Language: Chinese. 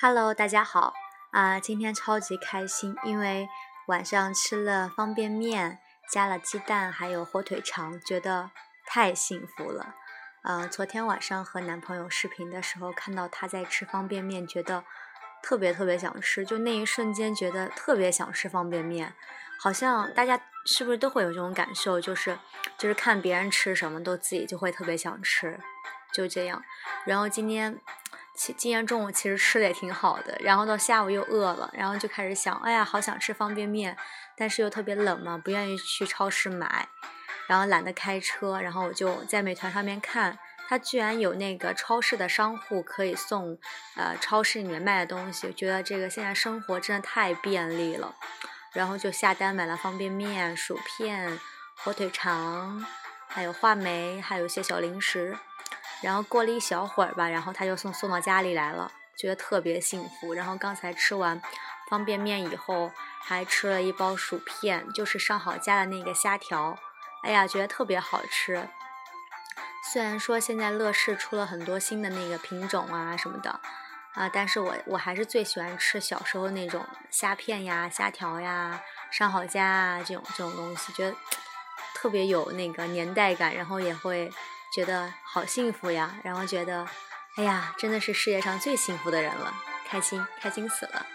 Hello，大家好啊！今天超级开心，因为晚上吃了方便面，加了鸡蛋，还有火腿肠，觉得太幸福了。嗯，昨天晚上和男朋友视频的时候，看到他在吃方便面，觉得特别特别想吃，就那一瞬间觉得特别想吃方便面。好像大家是不是都会有这种感受？就是就是看别人吃什么都自己就会特别想吃，就这样。然后今天。今天中午其实吃的也挺好的，然后到下午又饿了，然后就开始想，哎呀，好想吃方便面，但是又特别冷嘛，不愿意去超市买，然后懒得开车，然后我就在美团上面看，它居然有那个超市的商户可以送，呃，超市里面卖的东西，觉得这个现在生活真的太便利了，然后就下单买了方便面、薯片、火腿肠，还有话梅，还有一些小零食。然后过了一小会儿吧，然后他就送送到家里来了，觉得特别幸福。然后刚才吃完方便面以后，还吃了一包薯片，就是上好佳的那个虾条，哎呀，觉得特别好吃。虽然说现在乐事出了很多新的那个品种啊什么的，啊，但是我我还是最喜欢吃小时候那种虾片呀、虾条呀、上好佳啊这种这种东西，觉得特别有那个年代感，然后也会。觉得好幸福呀，然后觉得，哎呀，真的是世界上最幸福的人了，开心，开心死了。